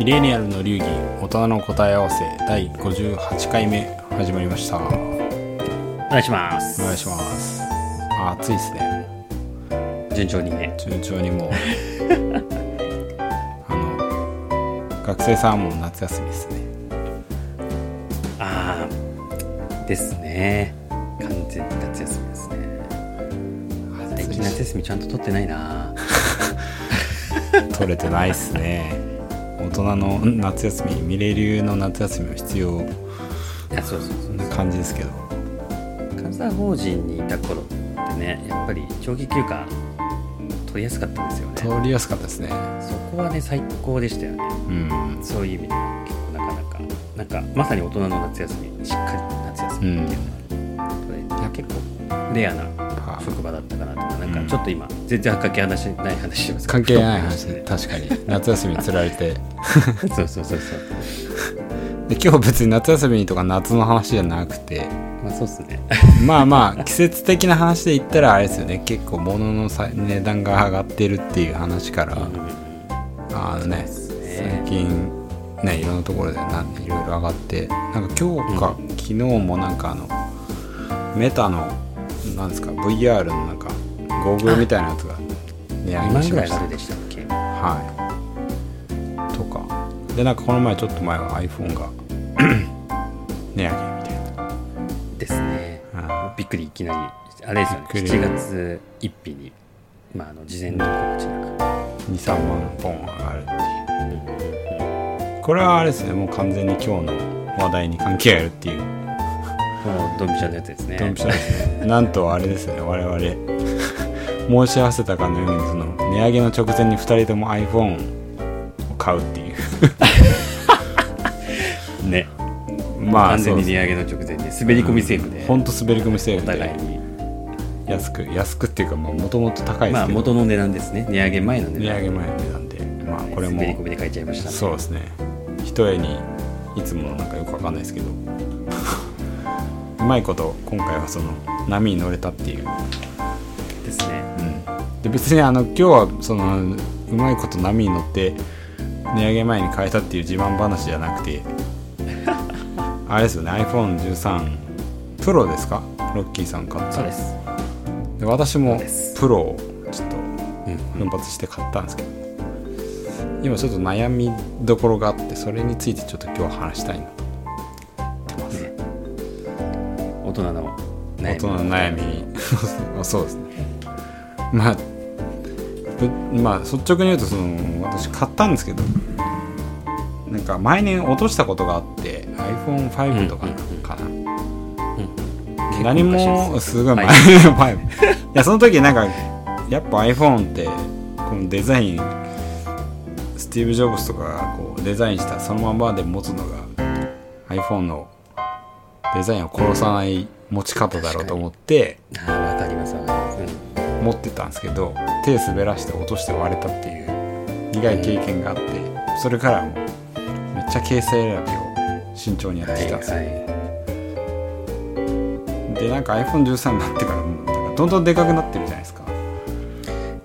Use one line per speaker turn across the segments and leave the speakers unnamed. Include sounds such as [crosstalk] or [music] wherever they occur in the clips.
ミレニアルの流儀大人の答え合わせ第58回目始まりました。お
お願いします。
願いします。あ暑いですね。
順調にね。
順調にもう。[laughs] あの学生さんも夏休みですね。
ああですね。完全に夏休みですね。最近夏休みちゃんと取ってないな。[laughs]
取れてないっすね。大人の夏休みミレ流の夏休みは必要
いやそうそうそう。
な感じですけど
監査法人にいた頃ってねやっぱり長期休暇取りやすかったんですよね。
通りやすかったですね。
そこはね最高でしたよね。
うん。
そういう意味で結構なかなか。なんかまさに大人の夏休みしっかり夏休みっていうのは、それ結構レアな
は
職場だったかなとかなん
うん。
かちょっと今全然関係ない話ない話してます。
関係ない話。で [laughs] 確かに。夏休みにつられて。[laughs]
そうそうそうそう。[laughs]
で今日別に夏休みとか夏の話じゃなくて。
まあそうっすね。
まあまあ季節的な話で言ったらあれですよね。結構物のさ値段が上がってるっていう話から、あのね最
ね。
近ねいろんなところでなんいろいろ上がって。なんか今日か、昨日もなんかあのメタのなんですか VR のなんかゴーグルみたいなやつが値上
2
げしました。
万ぐらいでしたっけ？
はい。とか。でなんかこの前ちょっと前は iPhone が [coughs] 値上げみたいな。
ですね。
あ
びっくりいきなりあれですよね
びっくり。
7月1日にまああの事前の告知なく
23万本上がるっていう。これはあれですねもう完全に今日の話題に関係あるっていう
ドンピシャのやつですね。
ドンピシャですね。なんとあれですね我々。[laughs] 申し合わせたかのようにその値上げの直前に2人とも iPhone を買うっていう。[laughs]
ね。
まあ
完全に値上げの直前で滑り込みセーフで、
ほん。と滑り込みセー
お
フで。
互いに。
安く安くっていうかもともと高いです
まあ元の値段ですね。値上げ前の値段。
値上げ前の値段で。まあこれも。
滑り込みで書いちゃいましたね。
そうですね。一重にいつものなんかよくわかんないですけど。うまいこと今回はその波に乗れたっていう、
ですね。
うん、で別にあの今日はそのうまいこと波に乗って値上げ前に変えたっていう自慢話じゃなくて [laughs] あれですよね iPhone13 プロですか？ロッキーさん買った
そうです。
で私もプロをちょっと
うん。
奮発して買ったんですけど。今ちょっと悩みどころがあってそれについてちょっと今日は話したいなと
悩み
大人の悩み。[laughs] そうですね。まあぶまあ率直に言うとその私買ったんですけどなんか毎年落としたことがあって iPhone5 とかかな、何もすごい前、
は [laughs]
前。いやその時なんかやっぱ iPhone ってこのデザインスティーブ・ジョブズとかがこうデザインしたそのままで持つのが iPhone のデザインを殺さない持ち方だろうと思って
あかりますわかります、
持ってたんですけど手滑らして落として割れたっていう苦い経験があってそれからもうめっちゃケース選びを慎重にやってきたんですよ、
はいはい。
でなんか iPhone13 になってからもうなんかどんどんでかくなってるじゃないですか。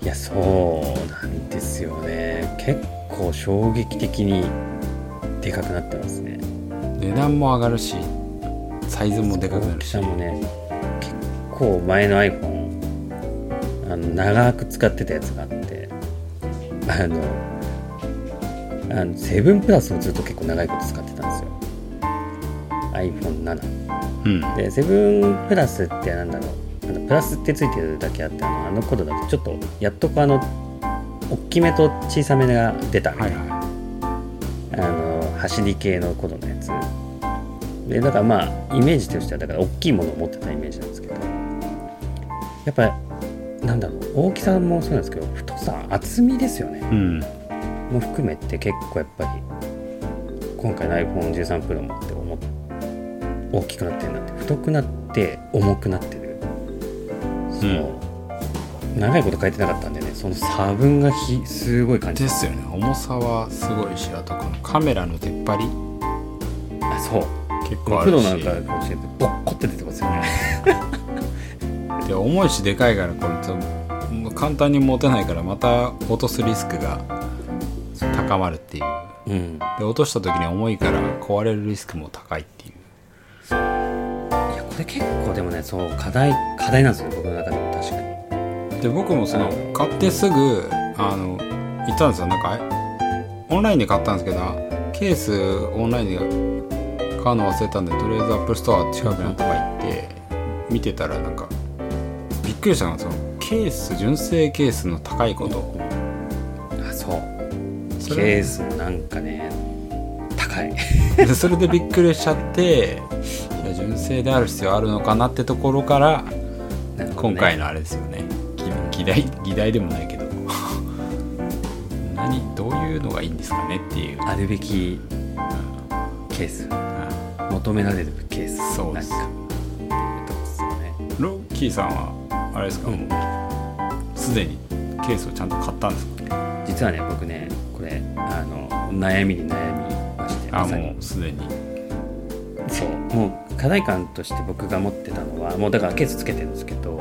いやそうなんですよね。結構衝撃的にでかくなってますね。
値段も上がるしサイズもでかくな
大き
るし。
さもね結構前の iPhone あの長く使ってたやつがあってあのあの7プラスをずっと結構長いこと使ってたんですよ。iPhone7
うん。
で7プラスってなんだろう。あのプラスってついてるだけあってあのあの頃だとちょっとやっとこうあの大きめと小さめが出たみたいな、
はいは
あの走り系の頃のやつでだからまあイメージとしてはだから大きいものを持ってたイメージなんですけどやっぱなんだろう大きさもそうなんですけど太さ厚みですよね。
いうん。
も含めて結構やっぱり今回の iPhone13 Pro もって思っ大きくなってるなって太くなって重くなってる。そう、長いこと書いてなかったんでねその差分がひすごい感じ。
ですよね。重さはすごいしあとこのカメラの出っ張り。
あそう
結構あるし。
プロなんかかもしれないボッコって出てますよね。[laughs]
で重いしでかいからこれ簡単に持てないからまた落とすリスクが高まるっていう。
うん。
で落とした時に重いから壊れるリスクも高いっていう。
いやこれ結構でもねそう課題課題なんですよ僕の中でも確かに。
で僕もその買ってすぐあの行ったんですよ。なんかオンラインで買ったんですけどケースオンラインで買うの忘れたんでとりあえずアップルストア近くのとか行って見てたらなんかびっくりしたのがそのケース純正ケースの高いこと。
あそう。ケースもなんかね高い。
で [laughs] それでびっくりしちゃっていや純正である必要あるのかなってところから
ね。
今回のあれですよね。議議題議題でもないけど。[laughs] 何どういうのがいいんですかねっていう、
あるべきケース。
う
求められるケース。
そうです。
か。ってとこですよね
んロッキーさんはあれですか、
うん。
もうすでにケースをちゃんと買ったんですか？
実はね僕ねこれあの悩みに悩みまして
あもうすでに。
そう。もう課題感として僕が持ってたのはもうだからケースつけてるんですけど、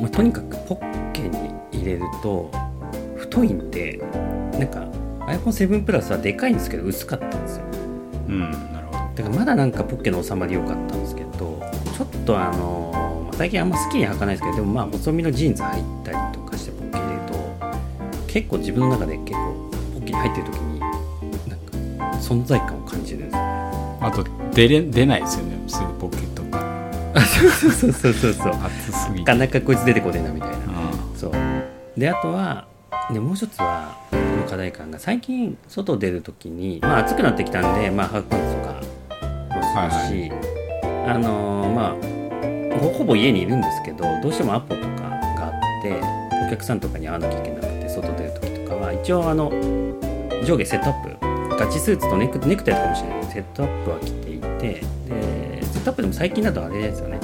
まあ、とにかくポッケに入れると太いんでなんか iPhone7 プラスはでかいんですけど薄かったんですよ
うんなるほど。
だからまだなんかポッケの収まり良かったんですけどちょっとあの、まあ最近あんま好きに履かないですけどでもまあ細身のジーンズ履いたりとかしてポッケ入れると結構自分の中で結構ポッケに入ってる時になんか存在感を感じるんですよ
あと出れ出ないですよねすぐポケットか。ら
あそうそうそうそうそう
熱 [laughs] すぎ
なかなかこいつ出てこねえなみたいな。
う
そう。であとはでもう一つはこの課題感が最近外出る時にまあ暑くなってきたんでまあハーフパンツとかもするし、あのーまあほほぼ家にいるんですけどどうしてもアポとかがあってお客さんとかに会わなきゃいけなくて外出る時とかは一応あの上下セットアップガチスーツとネクネクタイとかもしれない。セットアップは着ていてでセットアップでも最近だとあれですよね。
ん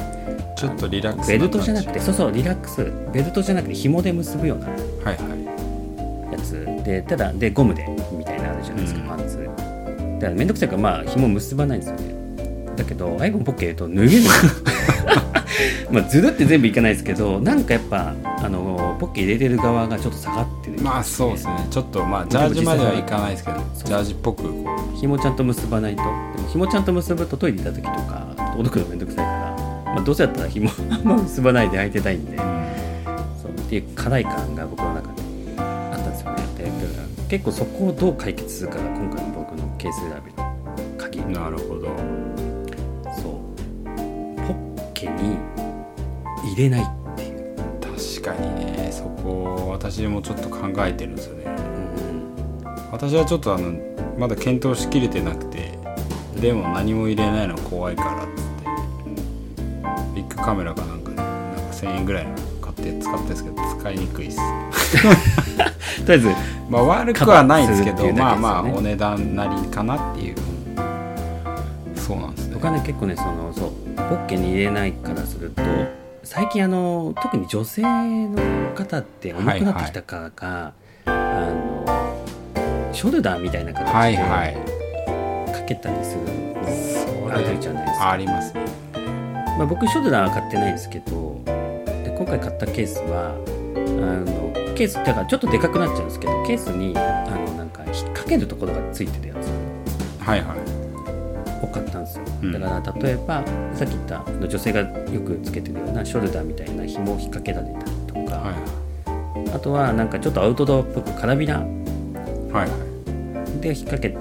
ちょっとリラックス
ベルトじゃなくて
感
そうそうリラックス。ベルトじゃなくて紐で結ぶような。
じはいはい
でただでゴムでみたいなのあるじゃないですか、
うん。
パンツ。だからめんどくさいからまあ紐結ばないんですよね。だけど iPhone ポッケ入れると脱げるの [laughs] まあずるって全部いかないですけどなんかやっぱあのポッケ入れてる側がちょっと下がってる
まあそうですね。ちょっとまあジャージまではいかないですけどジャージっぽく。こ
紐ちゃんと結ばないと。でも紐ちゃんと結ぶとトイレ行った時とか届くのめんどくさいから、まあ、どうせだったら紐 [laughs] 結ばないで履いてたいんで。そう。っていう課題感が僕の中で結構そこをどう解決するかが今回の僕のケース選びの鍵。
なるほど。
そう。ポッケに入れないっていう、
確かにね。そこ私もちょっと考えてるんですよね。
うん
私はちょっとあのまだ検討しきれてなくてでも何も入れないの怖いからっつって。ビッグカメラかなんかでなんか1000円ぐらいの買って使ってるんですけど使いにくいっす [laughs]
とりあえず
まあ悪くはないんですけど
ね
まあまあお値段なりかなっていう。そうなんですね。
僕はね結構ねそのそうポッケに入れないからすると最近あの特に女性の方って重くなってきたかが、あのショルダーみたいな形で
はいはい。
かけたりする
そ
あるじゃないですか。
ありますね。
まあ、僕ショルダーは買ってないんですけどで今回買ったケースはあのケースだからちょっとでかくなっちゃうんですけどケースにあのなんか引っ掛けるところがついてるやつ。
はいはい。
を買ったんですよ、
うん
だから例えばさっき言った女性がよくつけてるようなショルダーみたいな紐を引っ掛けられたりとか、
はい
あとはなんかちょっとアウトドアっぽくカラビナ。
はいはい。
で引っ掛け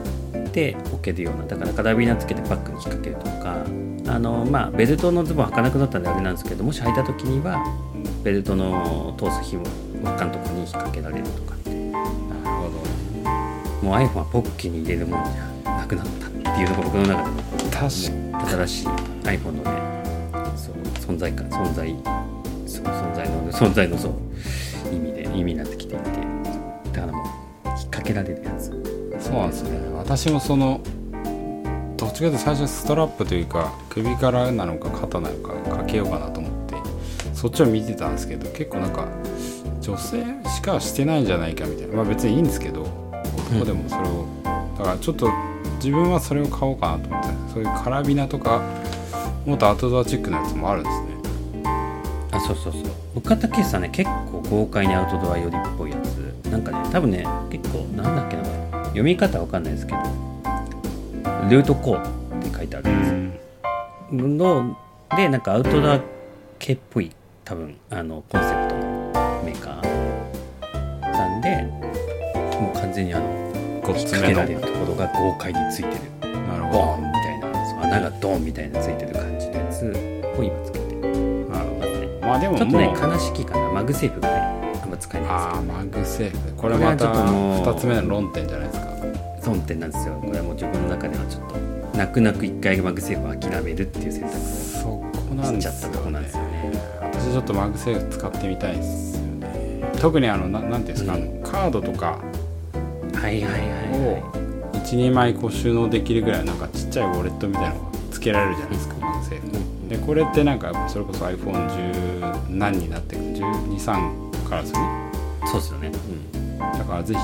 て置けるようなだからカラビナつけてバッグに引っ掛けるとか。あの、まあ、ベルトのズボン履かなくなったんであれなんですけどもし履いた時にはベルトの通す紐輪っかのとこに引っ掛けられるとかって。
なるほど。
もう iPhone はポッケに入れるものじゃなくなったっていうのが僕の中での
確
新しい iPhone のねそう存在感存在そう存在の存在のそう意味で意味になってきていてだからもう引っ掛けられるやつ
そうなんですね私もそのどっちかというと最初ストラップというか首からなのか肩なのかかけようかなと思ってそっちを見てたんですけど結構なんか女性しかしてないんじゃないかみたいな。まあ別にいいんですけど男でもそれを、だからちょっと自分はそれを買おうかなと思って。そういうカラビナとかもっとアウトドアチックなやつもあるんですね。
あそうそうそう。僕買ったケースはね結構豪快にアウトドア寄りっぽいやつ。なんかね多分ね結構なんだっけな読み方わかんないですけどルートコーって書いてあるんですよのでなんかアウトドア系っぽい多分あのコンセプトのメーカーなんでもう完全にあの
ご
引っ
つめの。
掛けられるところが豪快についてる。
なる
ボ
ほ
ーンみたいな穴がドーンみたいなついてる感じのやつを今つけて
どなるほ
ますね
どまあでも
ちょっとね悲しきかな。マグセーフがねあんま使えない。んです
ああマグセーフ。これまた
っともう
2つ目の論点じゃないですか。
損点なんですよ。これはもう自分の中ではちょっと泣く泣く一回マグセーフを諦めるっていう選択をしちゃったとこなんですよね
私ちょっとマグセーフ使ってみたいですよね。特にあのななんていうんですか、
うん。
カードとか。
はいはいはい
を
は
12枚こう収納できるぐらいなんかちっちゃいウォレットみたいなのがつけられるじゃないですか MagSafe
い
でこれってなんかそれこそ iPhone10 何になってく123からですよね
うんそうですよね、
だからぜひ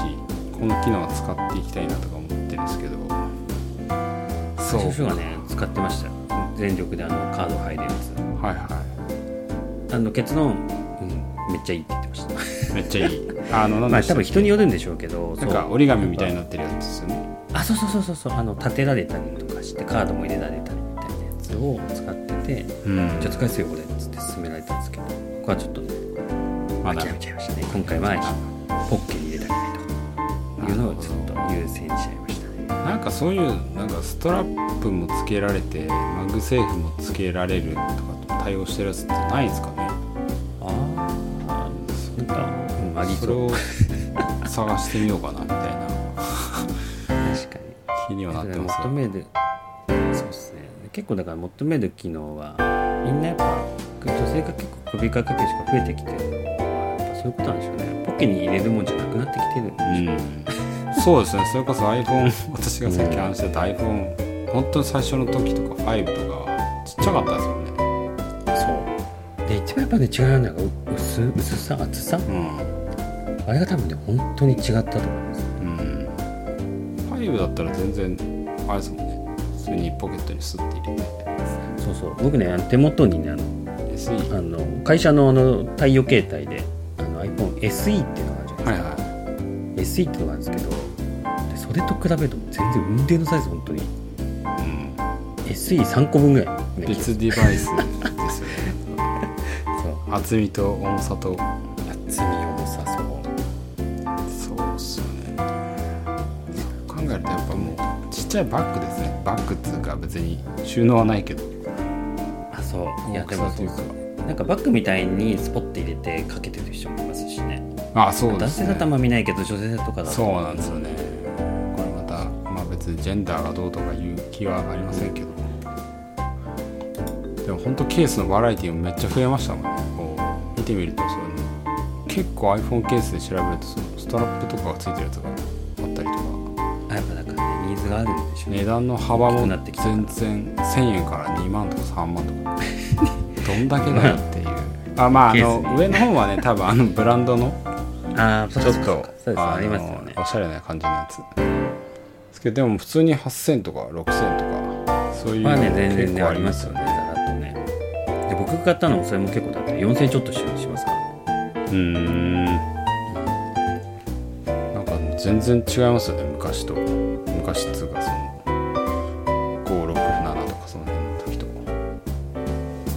この機能を使っていきたいなとか思ってるんですけど。
うん、
そう
最初はね使ってましたよ。全力であのカード入るやつ。
はいは
あの結論、うん、めっちゃいいって言ってました。
いめっちゃいい。[laughs] あの
まあ多分人によるんでしょうけど
なんか折り紙みたいになってるやつですよね。
あそうそうそうそうそう。あの立てられたりとかしてカードも入れられたりみたいなやつを使ってて
うん。
じゃあ使いやすいよこれっつって勧められたんですけどここはちょっとね
まだ
諦めちゃいましたね。今回はポッケに入れたりないというのをちょっと優先しちゃいましたね。
なんかそういうなんかストラップもつけられて MagSafe もつけられるとかと対応してるやつってないんですかね。
ああなんか、うん、ありそう
それを探してみようかなみたいな。
確かに。
気にはなってますが
求めるそうですね。結構だから求める機能はみんなやっぱ女性が結構首掛けしか増えてきてる。そういうことなんでしょうね。ポッケに入れるもんじゃなくなってきてるんでしょうね、
うん、そうですね。それこそ iPhone [laughs] 私がさっき話してた iPhone 本当に最初の時とか5とかちっちゃかったです
ぱね違うのがう薄薄さ厚さ。
うん。
あれが多分ね本当に違ったと思います。
うん。5だったら全然あれですもんね。普通にポケットにスッて入れて。
そうそう。僕ね手元にねあのあの会社のあの太陽携帯であの iPhone SE っていうのがあるじゃないですか、
はいは
SE っていうのがあるんですけどでそれと比べると全然運転のサイズ本当に。
い、うん、
SE3 個分ぐらい。ね
別デバイス厚みと重さと。
厚み重さそう。
そうっすよね。そう考えるとやっぱもうちっちゃいバッグですね。バッグっつうか別に。収納はないけど。
あそう。いや
大
でも
きさというか。
なんかバッグみたいにスポッて入れてかけてる人もいますしね。
あそうですね。
男性だとあんま見ないけど女性とかだと。
そうなんですよね。これまたまあ別にジェンダーがどうとかいう気はありませんけど。でも本当ケースのバラエティもめっちゃ増えましたもんねてみるとその結構 iPhone ケースで調べるとそのストラップとかがついてるやつがあったりとか。
あやっぱだからねニーズがあるんでしょうね。
値段の幅も全然1000円から2万とか3万とか。[laughs] どんだけだよっていう。あまああの上の方はね [laughs] 多分あのブランドの
ああ
ちょっとあの
ありますよね。
おしゃれな感じのやつ。ですけどでも普通に8000とか6000とかそういう
まあね全然
結構
ねありますよね僕が買ったのもそれも結構だって4000ちょっとししますから。
うーん。なんか全然違いますよね昔と。昔っつうかその567とかその辺の時と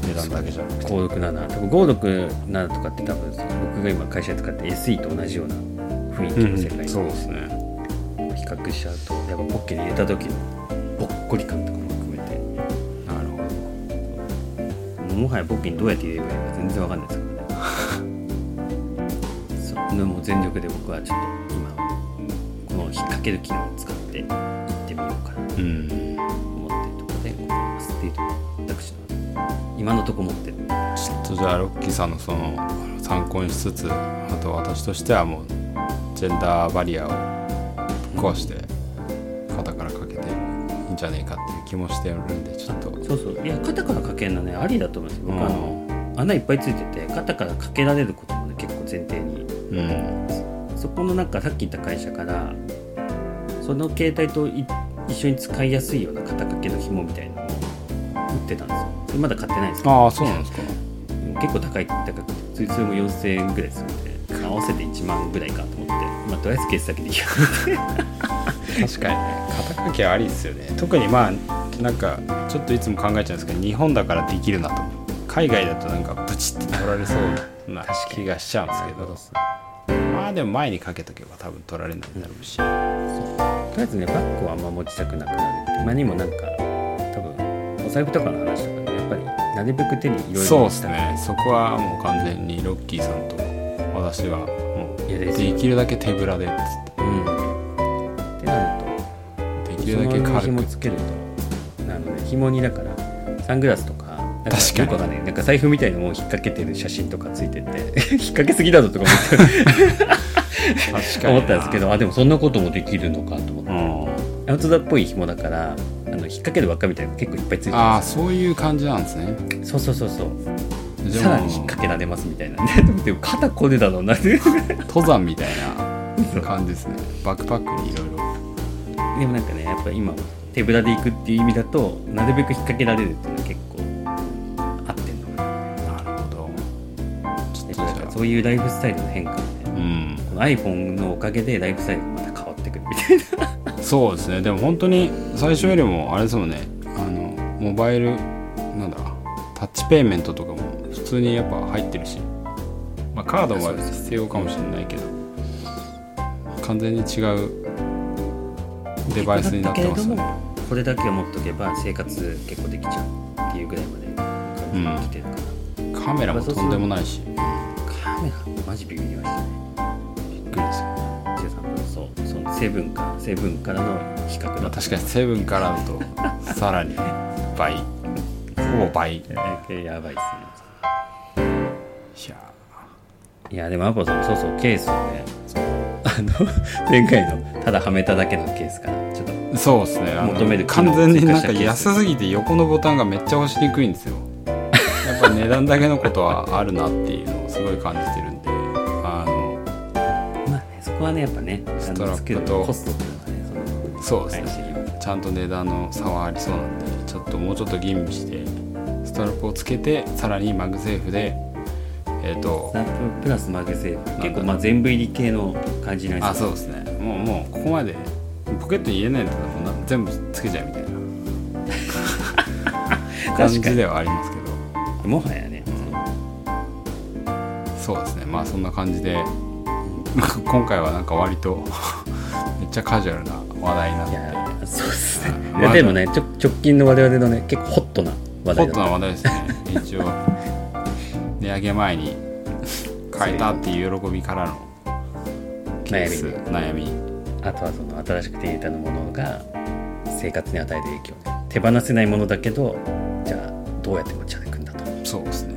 値段だけじゃなくて。
567多分567とかって多分僕が今会社で使って SE と同じような雰囲気の世界
そう
の
ですね。
比較しちゃうとやっぱポッケに入れた時のぽっこり感とかも
ほど
もはやポッケにどうやって入れればいいか全然わかんないですからね。[laughs] そう。でもう全力で僕はちょっと今この引っ掛ける機能を使って行ってみようかなと
うん。
思ってるところでございますっていうところ私の今のところ持ってる。
ちょっとじゃあロッキーさんのその参考にしつつあと私としてはもうジェンダーバリアを壊してんじゃねえかっていう気もしてるんでちょっと。
そうそう。いや肩からかけるのねありだと思います僕、
うん。
あの穴いっぱいついてて肩からかけられることもね結構前提に。
うん
そこのなんかさっき言った会社からその携帯とい一緒に使いやすいような肩掛けの紐みたいなのを売ってたんですよ。それまだ買ってないんですけど。
ああそうなんですか。
結構高い高くてそれそれも4000円ぐらいするんで合わせて1万ぐらいかと思って。まあとりあえずケースだけでいいや
確かにね肩書きはありですよね。特にまあなんかちょっといつも考えちゃうんですけど日本だからできるなと。海外だとなんかブチって取られそうな気がしちゃうんですけど。まあでも前にかけとけば多分取られないだろうし、
とりあえずねバッグはあんま持ちたくなくなる。ってまあにもなんか多分お財布とかの話とかねやっぱりなるべく手にいろいろ
そうですね。そこはもう完全にロッキーさんと私はもう
で
きるだけ手ぶらでっつって。
うん
きるだけ軽く。
紐つけると。なので紐にだからサングラスとかなんか
確かに。
なんか財布みたいなのを引っ掛けてる写真とかついてて。[laughs] 引っ掛けすぎだぞとか思って。思ったんですけどあでもそんなこともできるのかと思って、
うん。
アウトドアっぽい紐だからあの引っ掛ける輪っかみたいなの結構いっぱいついてる
ああそういう感じなんですね。
そうそうそうそう。さらに引っ掛けられますみたいな。[laughs] でも肩こねだろうな。で [laughs]
登山みたいな感じですね。バックパックにいろいろ
もなんかねやっぱ今手ぶらで行くっていう意味だとなるべく引っ掛けられるっていうのは結構合ってんのかな。
なるほど。ちょっ
で
と
なんかそういうライフスタイルの変化もね
うん。
この iPhone のおかげでライフスタイルがまた変わってくるみたいな。[laughs]
そうですね。でも本当に最初よりもあれですもんね。あのモバイルなんだタッチペイメントとかも普通にやっぱ入ってるし、まあ、カードは必要かもしれないけど。完全に違うデバイスになってますよね。
これだけを持っとけば生活結構できちゃうっていうぐらいまで感じてきてるから、
カメラもとんでもないし。
カメラマジビビりました。ね
びっくりですよね
そうそのセブンかセブンからの比較だ
まあ確かにセブンからだとさらに倍ほぼ倍い
やばいっすね
や
いやでもアポさんそうそうケースをねあの前回のただはめただけのケースからちょっと
そうですね。
求める
完全になんか安すぎて横のボタンがめっちゃ押しにくいんですよ。やっぱ値段だけのことはあるなっていうのをすごい感じてるんで。あの
まあねそこはねやっぱねあ
ストラップと。
コストっていうのはねそ
うですね。ちゃんと値段の差はありそうなんでちょっともうちょっと吟味してストラップをつけてさらに MagSafe でえっ、と
ストラッププラス
MagSafe
結構まあ全部入り系の感じなんです
あそうですね。もうもうここまでポケットに入れないんだったら全部つけちゃうみたいな。[laughs] 感じではありますけど。
もはやね、
そうですね。まあそんな感じで [laughs] 今回はなんか割と [laughs] めっちゃカジュアルな話題になって。
いやそうですね。
うん。
いやでもねちょ直近の我々のね結構ホットな話
ホットな話題ですね。一応値上げ前に [laughs] 変えたっていう喜びからのケース悩み。
あとはその新しく手に入れたものが生活に与える影響。手放せないものだけどじゃあどうやって持ち歩くんだと。
そうですね。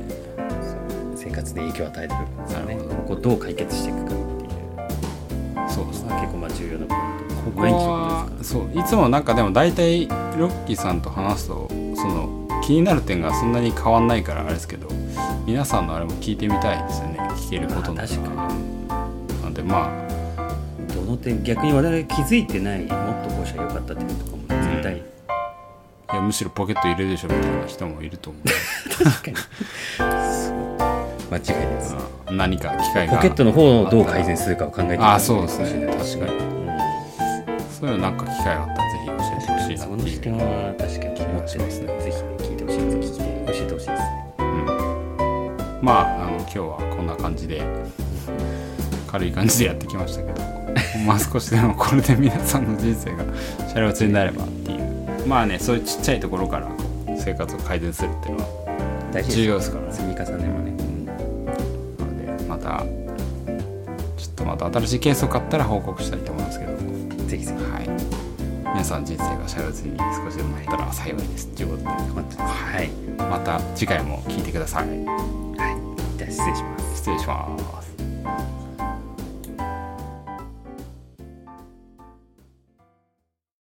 生活で影響を与える部分ですよね。ここをどう解決していくかっていう。
そうですね。
結構まあ重要なポイント。
ここはそういつもなんかでも大体ロッキーさんと話すとその気になる点がそんなに変わんないからあれですけど皆さんのあれも聞いてみたいですよね。聞けることな
確か
なんでまあ。
どの点逆に我々が気づいてないもっとこうしたらよかった点とかも絶対、
いやむしろポケット入れるでしょみたいな人もいると思 [laughs]
確かに。そう。間違いないです、
う、うん何か機会が
ポケットの方をどう改善するかを考えて
ああそうですね。確かに。そういうのなんか機会があったらぜひ教えてほしいな
その
っていう、
視点は確かに持ってないですね。ぜひ
まああの今日はこんな感じで軽い感じでやってきましたけどまあ少しでもこれで皆さんの人生がシャレオツになればっていう。まあねそういうちっちゃいところから生活を改善するっていうのは重要ですから。ね
積み重ねもね、
なのでまたちょっとまた新しいケースを買ったら報告したいと思いますけど
うんぜひぜひ。
はい。皆さん人生がシャレオツに少しでもなったら幸いです。ということで
はい。
また次回も聞いてください
失礼します。
失礼します。